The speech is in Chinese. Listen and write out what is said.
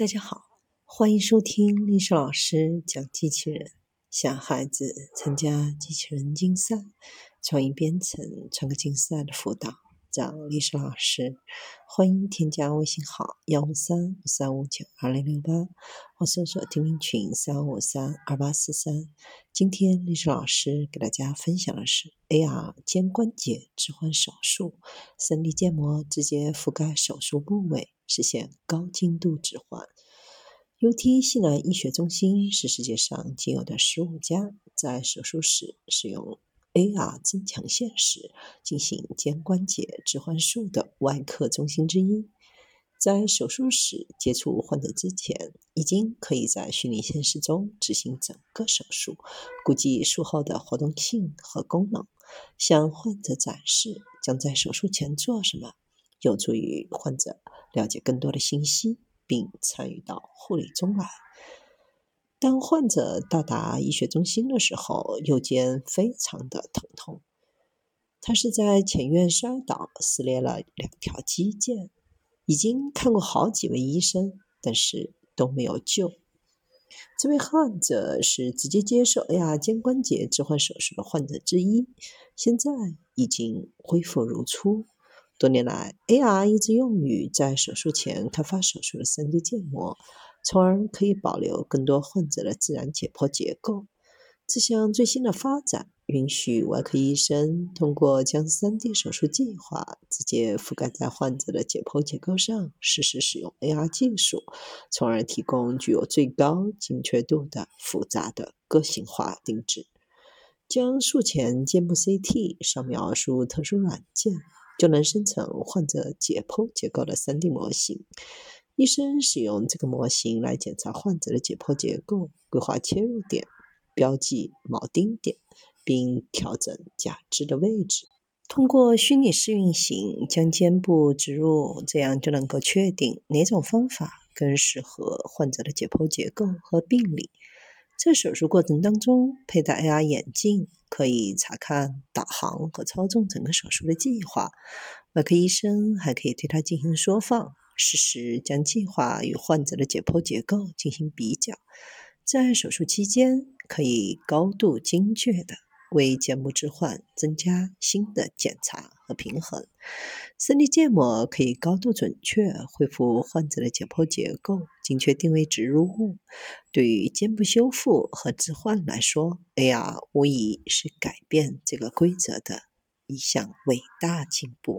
大家好，欢迎收听历史老师讲机器人，想孩子参加机器人竞赛、创意编程、创客竞赛的辅导，找历史老师。欢迎添加微信号幺五三三五九二零六八，或搜索钉钉群三五三二八四三。今天历史老师给大家分享的是 AR 肩关节置换手术，3D 建模直接覆盖手术部位。实现高精度置换。UT 西南医学中心是世界上仅有的十五家在手术室使用 AR 增强现实进行肩关节置换术的外科中心之一。在手术室接触患者之前，已经可以在虚拟现实中执行整个手术，估计术后的活动性和功能，向患者展示将在手术前做什么。有助于患者了解更多的信息，并参与到护理中来。当患者到达医学中心的时候，右肩非常的疼痛。他是在前院摔倒，撕裂了两条肌腱，已经看过好几位医生，但是都没有救。这位患者是直接接受 AR 肩关节置换手术的患者之一，现在已经恢复如初。多年来，AR 一直用于在手术前开发手术的 3D 建模，从而可以保留更多患者的自然解剖结构。这项最新的发展允许外科医生通过将 3D 手术计划直接覆盖在患者的解剖结构上，实时使用 AR 技术，从而提供具有最高精确度的复杂的个性化定制。将术前肩部 CT 扫描输入特殊软件。就能生成患者解剖结构的 3D 模型。医生使用这个模型来检查患者的解剖结构，规划切入点，标记铆钉点，并调整假肢的位置。通过虚拟试运行将肩部植入，这样就能够确定哪种方法更适合患者的解剖结构和病理。在手术过程当中，佩戴 AR 眼镜可以查看、导航和操纵整个手术的计划。外科医生还可以对它进行缩放，实时将计划与患者的解剖结构进行比较。在手术期间，可以高度精确的。为肩部置换增加新的检查和平衡生理建模可以高度准确恢复患者的解剖结构，精确定位植入物。对于肩部修复和置换来说，AR 无疑是改变这个规则的一项伟大进步。